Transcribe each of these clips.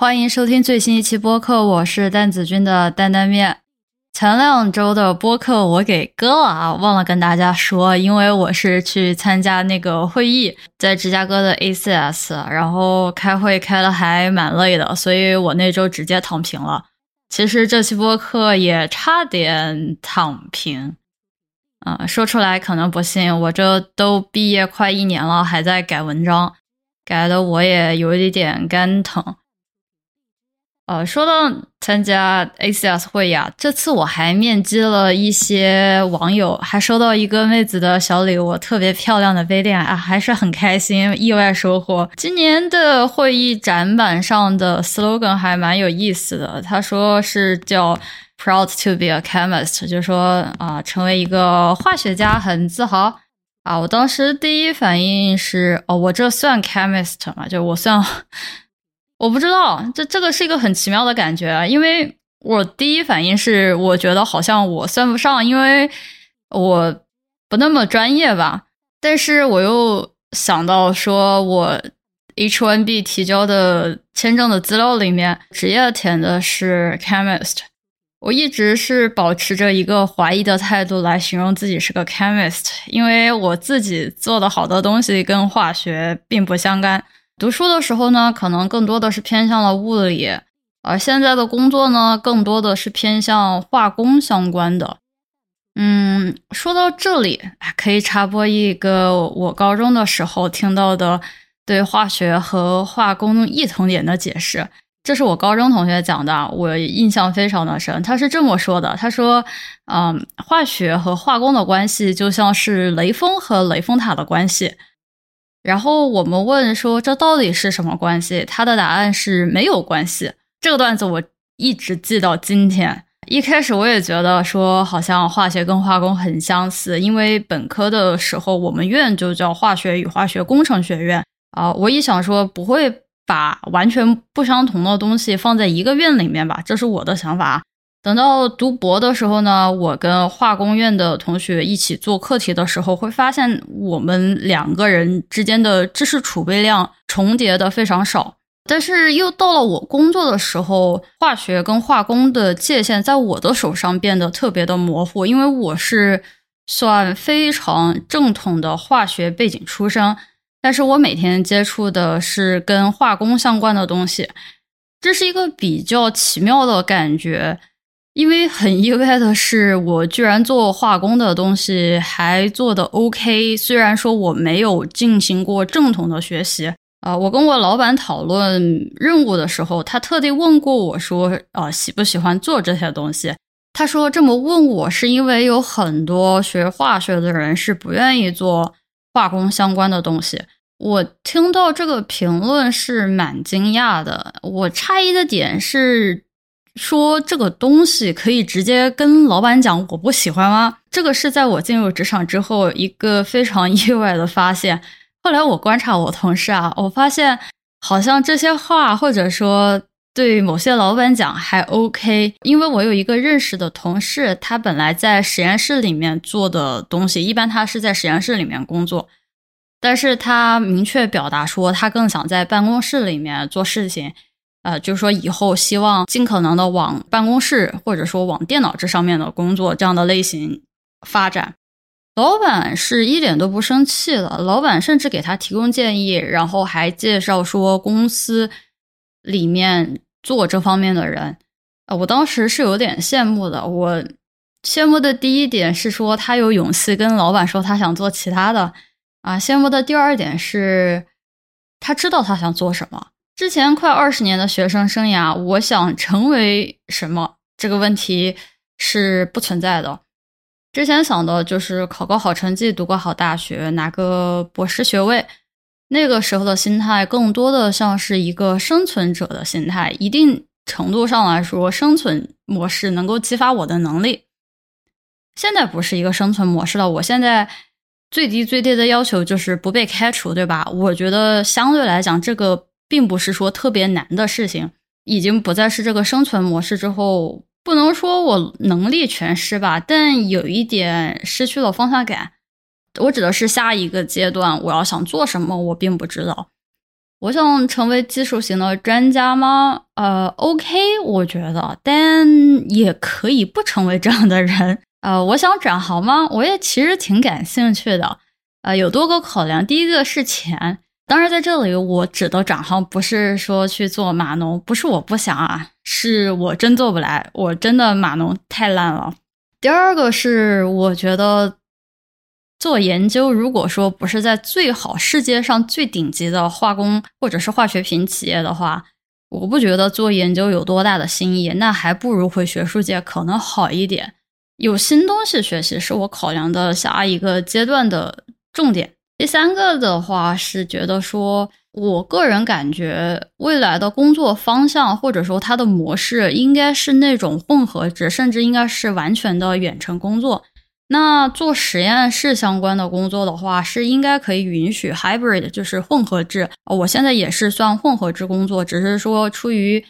欢迎收听最新一期播客，我是蛋子君的担担面。前两周的播客我给割了啊，忘了跟大家说，因为我是去参加那个会议，在芝加哥的 ACS，然后开会开的还蛮累的，所以我那周直接躺平了。其实这期播客也差点躺平，啊，说出来可能不信，我这都毕业快一年了，还在改文章，改的我也有一点肝疼。呃，说到参加 ACS 会议啊，这次我还面基了一些网友，还收到一个妹子的小礼物，特别漂亮的杯垫啊，还是很开心，意外收获。今年的会议展板上的 slogan 还蛮有意思的，他说是叫 “proud to be a chemist”，就是说啊，成为一个化学家很自豪啊。我当时第一反应是，哦，我这算 chemist 吗？就我算。我不知道，这这个是一个很奇妙的感觉，因为我第一反应是，我觉得好像我算不上，因为我不那么专业吧。但是我又想到，说我 H1B 提交的签证的资料里面，职业填的是 chemist，我一直是保持着一个怀疑的态度来形容自己是个 chemist，因为我自己做的好多东西跟化学并不相干。读书的时候呢，可能更多的是偏向了物理，而现在的工作呢，更多的是偏向化工相关的。嗯，说到这里，可以插播一个我高中的时候听到的对化学和化工异同点的解释，这是我高中同学讲的，我印象非常的深。他是这么说的：他说，嗯，化学和化工的关系就像是雷锋和雷峰塔的关系。然后我们问说这到底是什么关系？他的答案是没有关系。这个段子我一直记到今天。一开始我也觉得说好像化学跟化工很相似，因为本科的时候我们院就叫化学与化学工程学院啊。我一想说不会把完全不相同的东西放在一个院里面吧，这是我的想法。等到读博的时候呢，我跟化工院的同学一起做课题的时候，会发现我们两个人之间的知识储备量重叠的非常少。但是又到了我工作的时候，化学跟化工的界限在我的手上变得特别的模糊，因为我是算非常正统的化学背景出身，但是我每天接触的是跟化工相关的东西，这是一个比较奇妙的感觉。因为很意外的是，我居然做化工的东西还做的 OK。虽然说我没有进行过正统的学习啊，我跟我老板讨论任务的时候，他特地问过我说：“啊，喜不喜欢做这些东西？”他说这么问我是因为有很多学化学的人是不愿意做化工相关的东西。我听到这个评论是蛮惊讶的。我诧异的点是。说这个东西可以直接跟老板讲我不喜欢吗？这个是在我进入职场之后一个非常意外的发现。后来我观察我同事啊，我发现好像这些话或者说对某些老板讲还 OK，因为我有一个认识的同事，他本来在实验室里面做的东西，一般他是在实验室里面工作，但是他明确表达说他更想在办公室里面做事情。呃，就是说以后希望尽可能的往办公室或者说往电脑这上面的工作这样的类型发展。老板是一点都不生气的，老板甚至给他提供建议，然后还介绍说公司里面做这方面的人。呃，我当时是有点羡慕的。我羡慕的第一点是说他有勇气跟老板说他想做其他的。啊，羡慕的第二点是他知道他想做什么。之前快二十年的学生生涯，我想成为什么这个问题是不存在的。之前想的就是考个好成绩，读个好大学，拿个博士学位。那个时候的心态更多的像是一个生存者的心态，一定程度上来说，生存模式能够激发我的能力。现在不是一个生存模式了，我现在最低最低的要求就是不被开除，对吧？我觉得相对来讲，这个。并不是说特别难的事情，已经不再是这个生存模式之后，不能说我能力全失吧，但有一点失去了方向感。我指的是下一个阶段我要想做什么，我并不知道。我想成为技术型的专家吗？呃，OK，我觉得，但也可以不成为这样的人。呃，我想转行吗？我也其实挺感兴趣的。呃，有多个考量，第一个是钱。当然，在这里我指的转行不是说去做码农，不是我不想啊，是我真做不来，我真的码农太烂了。第二个是我觉得。做研究，如果说不是在最好世界上最顶级的化工或者是化学品企业的话，我不觉得做研究有多大的新意。那还不如回学术界可能好一点，有新东西学习是我考量的下一个阶段的重点。第三个的话是觉得说，我个人感觉未来的工作方向或者说它的模式应该是那种混合制，甚至应该是完全的远程工作。那做实验室相关的工作的话，是应该可以允许 hybrid，就是混合制。我现在也是算混合制工作，只是说出于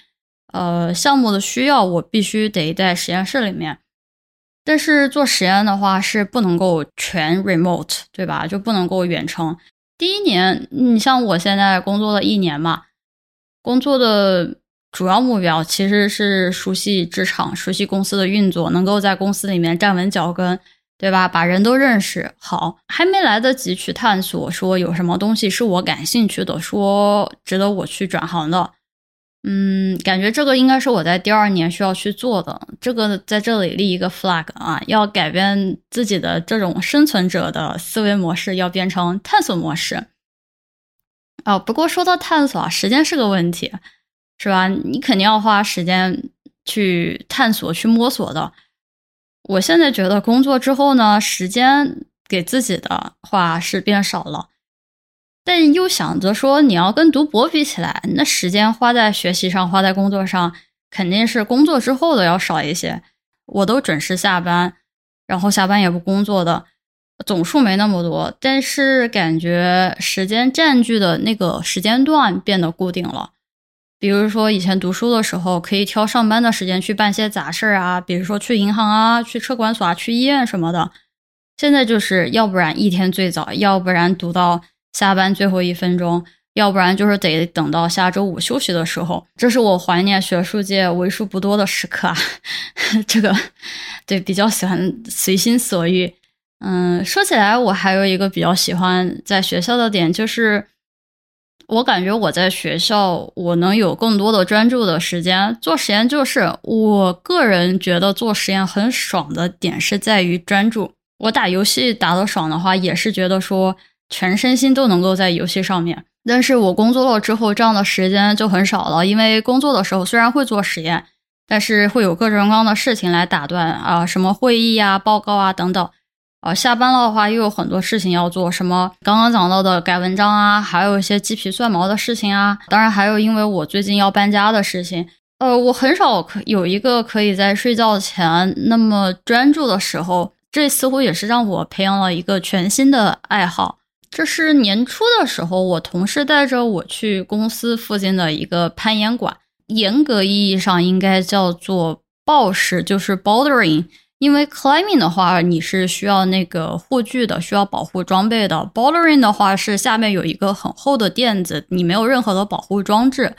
呃项目的需要，我必须得在实验室里面。但是做实验的话是不能够全 remote，对吧？就不能够远程。第一年，你像我现在工作了一年嘛，工作的主要目标其实是熟悉职场、熟悉公司的运作，能够在公司里面站稳脚跟。对吧？把人都认识好，还没来得及去探索，说有什么东西是我感兴趣的，说值得我去转行的。嗯，感觉这个应该是我在第二年需要去做的。这个在这里立一个 flag 啊，要改变自己的这种生存者的思维模式，要变成探索模式。哦，不过说到探索啊，时间是个问题，是吧？你肯定要花时间去探索、去摸索的。我现在觉得工作之后呢，时间给自己的话是变少了，但又想着说你要跟读博比起来，那时间花在学习上、花在工作上，肯定是工作之后的要少一些。我都准时下班，然后下班也不工作的，总数没那么多，但是感觉时间占据的那个时间段变得固定了。比如说，以前读书的时候可以挑上班的时间去办些杂事儿啊，比如说去银行啊、去车管所啊、去医院什么的。现在就是要不然一天最早，要不然读到下班最后一分钟，要不然就是得等到下周五休息的时候。这是我怀念学术界为数不多的时刻啊！这个对比较喜欢随心所欲。嗯，说起来，我还有一个比较喜欢在学校的点就是。我感觉我在学校，我能有更多的专注的时间做实验。就是我个人觉得做实验很爽的点是在于专注。我打游戏打得爽的话，也是觉得说全身心都能够在游戏上面。但是我工作了之后，这样的时间就很少了，因为工作的时候虽然会做实验，但是会有各种各样的事情来打断啊，什么会议啊、报告啊等等。啊，下班了的话又有很多事情要做，什么刚刚讲到的改文章啊，还有一些鸡皮蒜毛的事情啊。当然还有，因为我最近要搬家的事情。呃，我很少可有一个可以在睡觉前那么专注的时候。这似乎也是让我培养了一个全新的爱好。这是年初的时候，我同事带着我去公司附近的一个攀岩馆，严格意义上应该叫做抱石，就是 bouldering。因为 climbing 的话，你是需要那个护具的，需要保护装备的。bouldering 的话是下面有一个很厚的垫子，你没有任何的保护装置，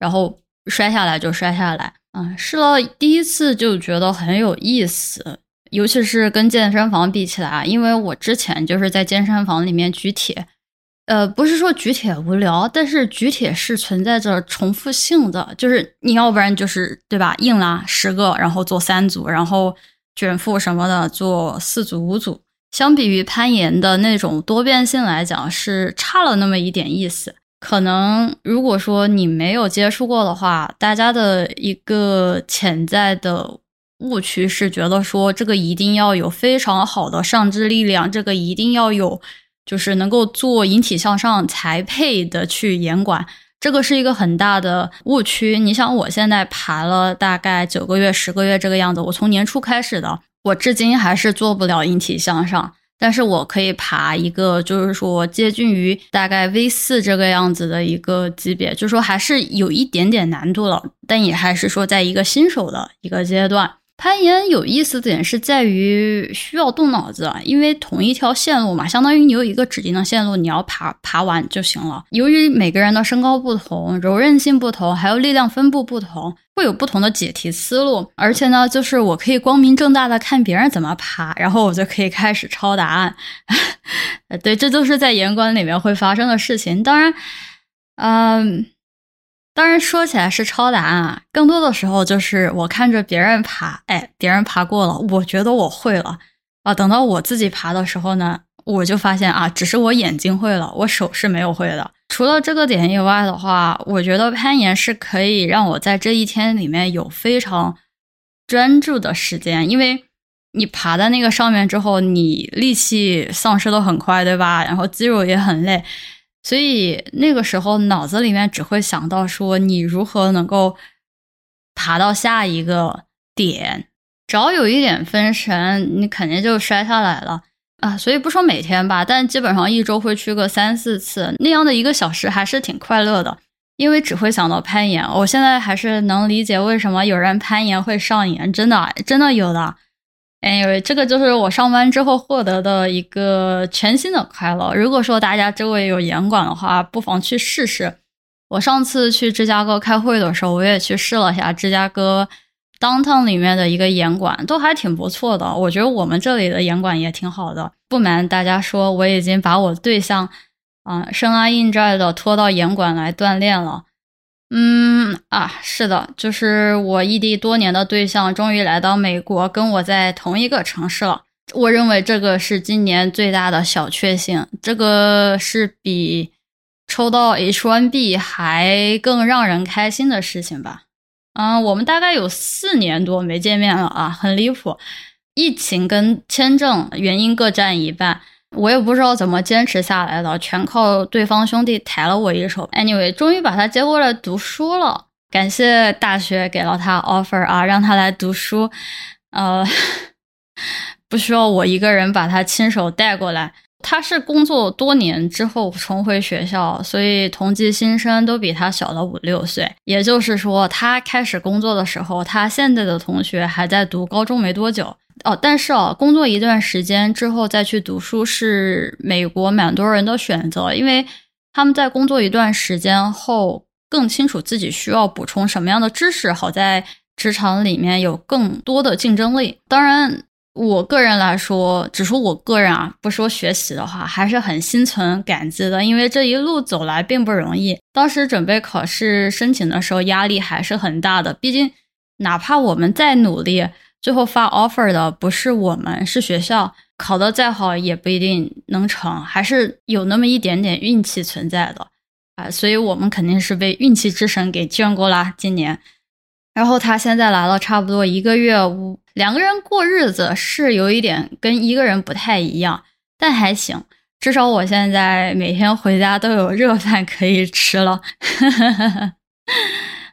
然后摔下来就摔下来。嗯，试了第一次就觉得很有意思，尤其是跟健身房比起来，因为我之前就是在健身房里面举铁，呃，不是说举铁无聊，但是举铁是存在着重复性的，就是你要不然就是对吧，硬拉十个，然后做三组，然后。卷腹什么的做四组五组，相比于攀岩的那种多变性来讲，是差了那么一点意思。可能如果说你没有接触过的话，大家的一个潜在的误区是觉得说这个一定要有非常好的上肢力量，这个一定要有就是能够做引体向上才配的去岩馆。这个是一个很大的误区。你想，我现在爬了大概九个月、十个月这个样子，我从年初开始的，我至今还是做不了引体向上。但是我可以爬一个，就是说接近于大概 V 四这个样子的一个级别，就是说还是有一点点难度了，但也还是说在一个新手的一个阶段。攀岩有意思的点是在于需要动脑子，因为同一条线路嘛，相当于你有一个指定的线路，你要爬爬完就行了。由于每个人的身高不同、柔韧性不同，还有力量分布不同，会有不同的解题思路。而且呢，就是我可以光明正大的看别人怎么爬，然后我就可以开始抄答案。对，这都是在严管里面会发生的事情。当然，嗯。当然，说起来是抄答案啊，更多的时候就是我看着别人爬，哎，别人爬过了，我觉得我会了啊。等到我自己爬的时候呢，我就发现啊，只是我眼睛会了，我手是没有会的。除了这个点以外的话，我觉得攀岩是可以让我在这一天里面有非常专注的时间，因为你爬在那个上面之后，你力气丧失的很快，对吧？然后肌肉也很累。所以那个时候脑子里面只会想到说你如何能够爬到下一个点，只要有一点分神，你肯定就摔下来了啊！所以不说每天吧，但基本上一周会去个三四次，那样的一个小时还是挺快乐的，因为只会想到攀岩。我现在还是能理解为什么有人攀岩会上瘾，真的真的有的。Anyway，这个就是我上班之后获得的一个全新的快乐。如果说大家周围有严管的话，不妨去试试。我上次去芝加哥开会的时候，我也去试了下芝加哥 downtown 里面的一个严管，都还挺不错的。我觉得我们这里的严管也挺好的。不瞒大家说，我已经把我对象啊生拉硬拽的拖到严管来锻炼了。嗯啊，是的，就是我异地多年的对象终于来到美国，跟我在同一个城市了。我认为这个是今年最大的小确幸，这个是比抽到 H1B 还更让人开心的事情吧。嗯，我们大概有四年多没见面了啊，很离谱，疫情跟签证原因各占一半。我也不知道怎么坚持下来的，全靠对方兄弟抬了我一手。Anyway，终于把他接过来读书了，感谢大学给了他 offer 啊，让他来读书。呃，不需要我一个人把他亲手带过来。他是工作多年之后重回学校，所以同级新生都比他小了五六岁。也就是说，他开始工作的时候，他现在的同学还在读高中没多久。哦，但是哦，工作一段时间之后再去读书是美国蛮多人的选择，因为他们在工作一段时间后更清楚自己需要补充什么样的知识，好在职场里面有更多的竞争力。当然，我个人来说，只说我个人啊，不说学习的话，还是很心存感激的，因为这一路走来并不容易。当时准备考试申请的时候，压力还是很大的，毕竟哪怕我们再努力。最后发 offer 的不是我们，是学校。考得再好也不一定能成，还是有那么一点点运气存在的啊。所以我们肯定是被运气之神给眷顾啦。今年，然后他现在来了差不多一个月，两个人过日子是有一点跟一个人不太一样，但还行。至少我现在每天回家都有热饭可以吃了。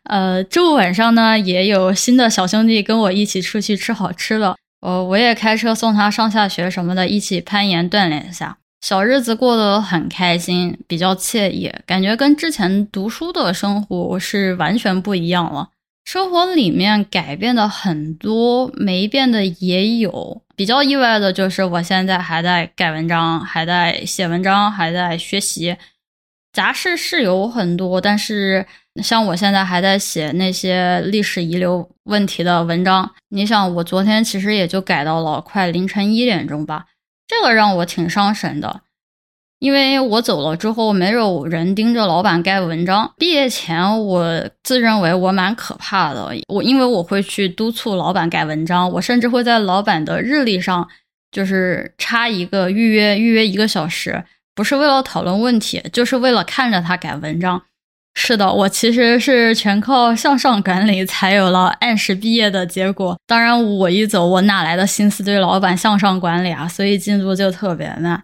呃，周五晚上呢，也有新的小兄弟跟我一起出去吃好吃的。呃，我也开车送他上下学什么的，一起攀岩锻炼一下。小日子过得很开心，比较惬意，感觉跟之前读书的生活是完全不一样了。生活里面改变的很多，没变的也有。比较意外的就是，我现在还在改文章，还在写文章，还在学习。杂事是有很多，但是。像我现在还在写那些历史遗留问题的文章，你想，我昨天其实也就改到了快凌晨一点钟吧，这个让我挺伤神的，因为我走了之后没有人盯着老板盖文章。毕业前我自认为我蛮可怕的，我因为我会去督促老板改文章，我甚至会在老板的日历上就是插一个预约，预约一个小时，不是为了讨论问题，就是为了看着他改文章。是的，我其实是全靠向上管理才有了按时毕业的结果。当然，我一走，我哪来的心思对老板向上管理啊？所以进度就特别慢。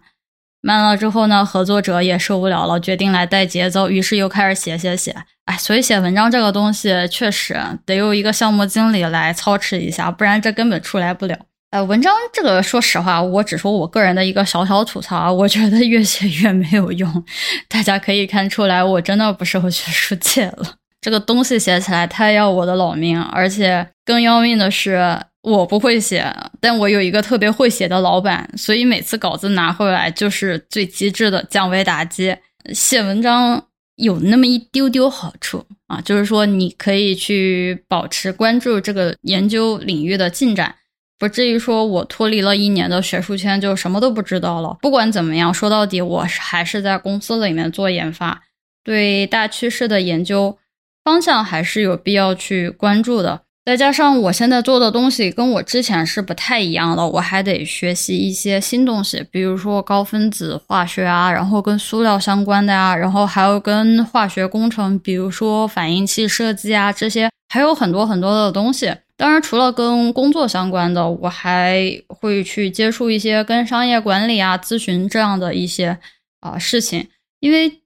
慢了之后呢，合作者也受不了了，决定来带节奏，于是又开始写写写。哎，所以写文章这个东西确实得有一个项目经理来操持一下，不然这根本出来不了。呃，文章这个，说实话，我只说我个人的一个小小吐槽，我觉得越写越没有用。大家可以看出来，我真的不适合学术界了。这个东西写起来太要我的老命，而且更要命的是，我不会写，但我有一个特别会写的老板，所以每次稿子拿回来就是最机智的降维打击。写文章有那么一丢丢好处啊，就是说你可以去保持关注这个研究领域的进展，不至于说我脱离了一年的学术圈就什么都不知道了。不管怎么样，说到底我还是在公司里面做研发，对大趋势的研究方向还是有必要去关注的。再加上我现在做的东西跟我之前是不太一样的，我还得学习一些新东西，比如说高分子化学啊，然后跟塑料相关的呀，然后还有跟化学工程，比如说反应器设计啊这些，还有很多很多的东西。当然，除了跟工作相关的，我还会去接触一些跟商业管理啊、咨询这样的一些啊事情，因为。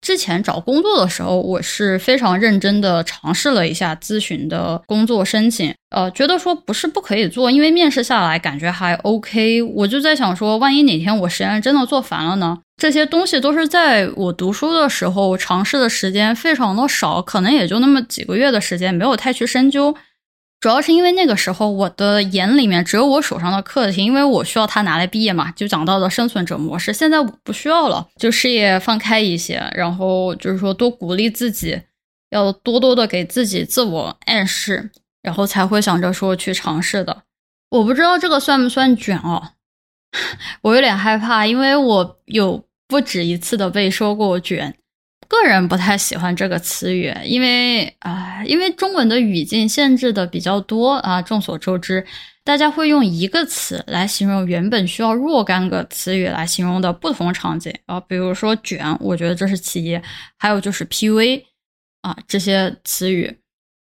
之前找工作的时候，我是非常认真的尝试了一下咨询的工作申请，呃，觉得说不是不可以做，因为面试下来感觉还 OK。我就在想说，万一哪天我实验真的做烦了呢？这些东西都是在我读书的时候尝试的时间非常的少，可能也就那么几个月的时间，没有太去深究。主要是因为那个时候我的眼里面只有我手上的课题，因为我需要它拿来毕业嘛，就讲到了生存者模式。现在我不需要了，就视野放开一些，然后就是说多鼓励自己，要多多的给自己自我暗示，然后才会想着说去尝试的。我不知道这个算不算卷哦，我有点害怕，因为我有不止一次的被说过卷。个人不太喜欢这个词语，因为啊，因为中文的语境限制的比较多啊。众所周知，大家会用一个词来形容原本需要若干个词语来形容的不同场景啊。比如说“卷”，我觉得这是其一；还有就是 “PV” 啊这些词语，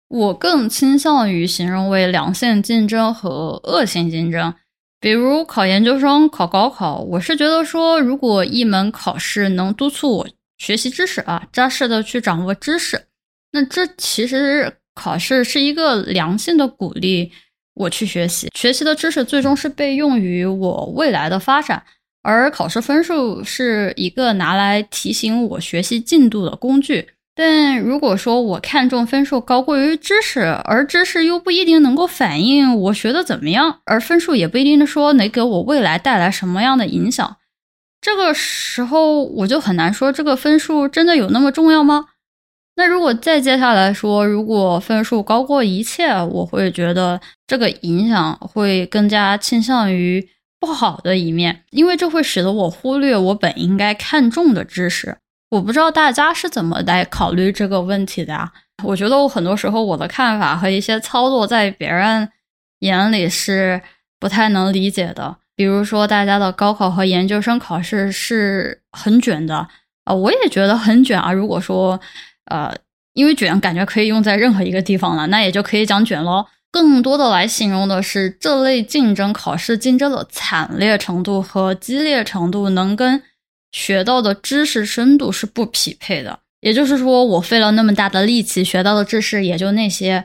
我更倾向于形容为良性竞争和恶性竞争。比如考研究生、考高考，我是觉得说，如果一门考试能督促我。学习知识啊，扎实的去掌握知识，那这其实考试是一个良性的鼓励我去学习，学习的知识最终是被用于我未来的发展，而考试分数是一个拿来提醒我学习进度的工具。但如果说我看重分数高过于知识，而知识又不一定能够反映我学的怎么样，而分数也不一定说能给我未来带来什么样的影响。这个时候我就很难说这个分数真的有那么重要吗？那如果再接下来说，如果分数高过一切，我会觉得这个影响会更加倾向于不好的一面，因为这会使得我忽略我本应该看重的知识。我不知道大家是怎么来考虑这个问题的呀？我觉得我很多时候我的看法和一些操作在别人眼里是不太能理解的。比如说，大家的高考和研究生考试是很卷的啊，我也觉得很卷啊。如果说，呃，因为卷感觉可以用在任何一个地方了，那也就可以讲卷喽。更多的来形容的是这类竞争考试竞争的惨烈程度和激烈程度，能跟学到的知识深度是不匹配的。也就是说，我费了那么大的力气学到的知识也就那些，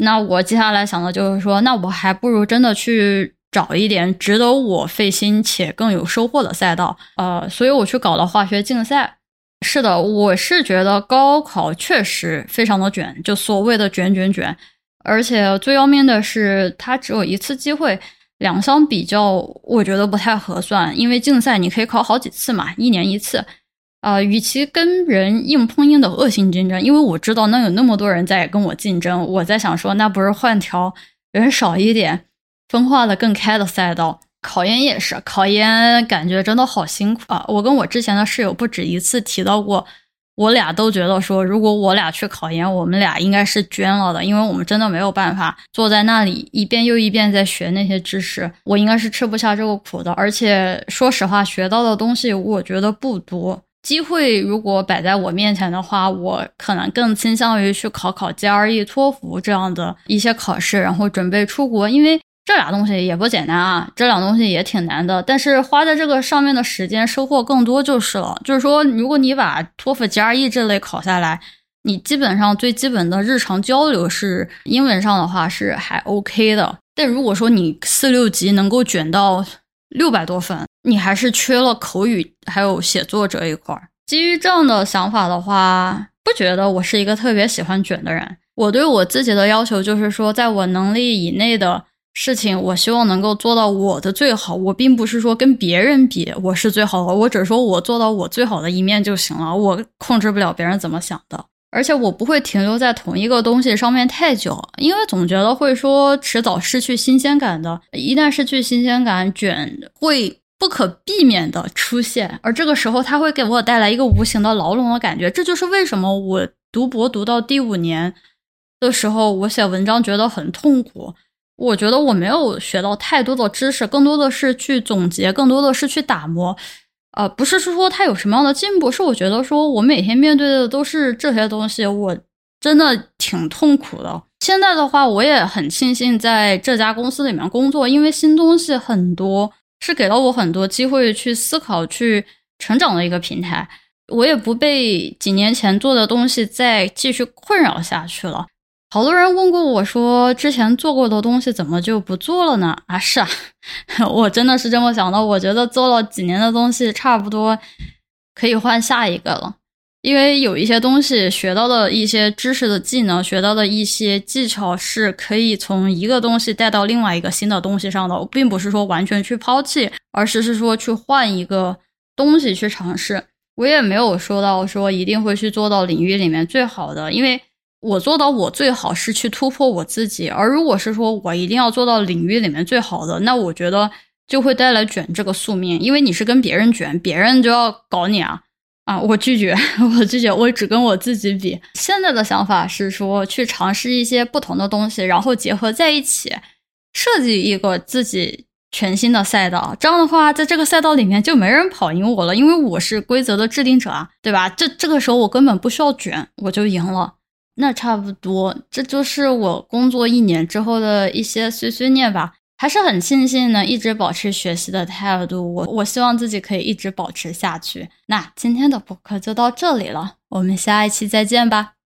那我接下来想的就是说，那我还不如真的去。找一点值得我费心且更有收获的赛道，呃，所以我去搞了化学竞赛。是的，我是觉得高考确实非常的卷，就所谓的卷卷卷。而且最要命的是，它只有一次机会，两相比较，我觉得不太合算。因为竞赛你可以考好几次嘛，一年一次。啊，与其跟人硬碰硬的恶性竞争，因为我知道那有那么多人在跟我竞争，我在想说，那不是换条人少一点。分化的更开的赛道，考研也是，考研感觉真的好辛苦啊！我跟我之前的室友不止一次提到过，我俩都觉得说，如果我俩去考研，我们俩应该是捐了的，因为我们真的没有办法坐在那里一遍又一遍在学那些知识，我应该是吃不下这个苦的。而且说实话，学到的东西我觉得不多。机会如果摆在我面前的话，我可能更倾向于去考考 GRE、托福这样的一些考试，然后准备出国，因为。这俩东西也不简单啊，这俩东西也挺难的，但是花在这个上面的时间收获更多就是了。就是说，如果你把托福、GRE 这类考下来，你基本上最基本的日常交流是英文上的话是还 OK 的。但如果说你四六级能够卷到六百多分，你还是缺了口语还有写作这一块。基于这样的想法的话，不觉得我是一个特别喜欢卷的人。我对我自己的要求就是说，在我能力以内的。事情，我希望能够做到我的最好。我并不是说跟别人比我是最好的，我只是说我做到我最好的一面就行了。我控制不了别人怎么想的，而且我不会停留在同一个东西上面太久，因为总觉得会说迟早失去新鲜感的。一旦失去新鲜感，卷会不可避免的出现，而这个时候它会给我带来一个无形的牢笼的感觉。这就是为什么我读博读到第五年的时候，我写文章觉得很痛苦。我觉得我没有学到太多的知识，更多的是去总结，更多的是去打磨。呃，不是说他有什么样的进步，是我觉得说我每天面对的都是这些东西，我真的挺痛苦的。现在的话，我也很庆幸在这家公司里面工作，因为新东西很多，是给了我很多机会去思考、去成长的一个平台。我也不被几年前做的东西再继续困扰下去了。好多人问过我说，之前做过的东西怎么就不做了呢？啊，是啊，我真的是这么想的。我觉得做了几年的东西，差不多可以换下一个了。因为有一些东西学到的一些知识的技能，学到的一些技巧，是可以从一个东西带到另外一个新的东西上的。并不是说完全去抛弃，而是是说去换一个东西去尝试。我也没有说到说一定会去做到领域里面最好的，因为。我做到我最好是去突破我自己，而如果是说我一定要做到领域里面最好的，那我觉得就会带来卷这个宿命，因为你是跟别人卷，别人就要搞你啊啊！我拒绝，我拒绝，我只跟我自己比。现在的想法是说去尝试一些不同的东西，然后结合在一起，设计一个自己全新的赛道。这样的话，在这个赛道里面就没人跑赢我了，因为我是规则的制定者啊，对吧？这这个时候我根本不需要卷，我就赢了。那差不多，这就是我工作一年之后的一些碎碎念吧。还是很庆幸能一直保持学习的态度，我我希望自己可以一直保持下去。那今天的播客就到这里了，我们下一期再见吧。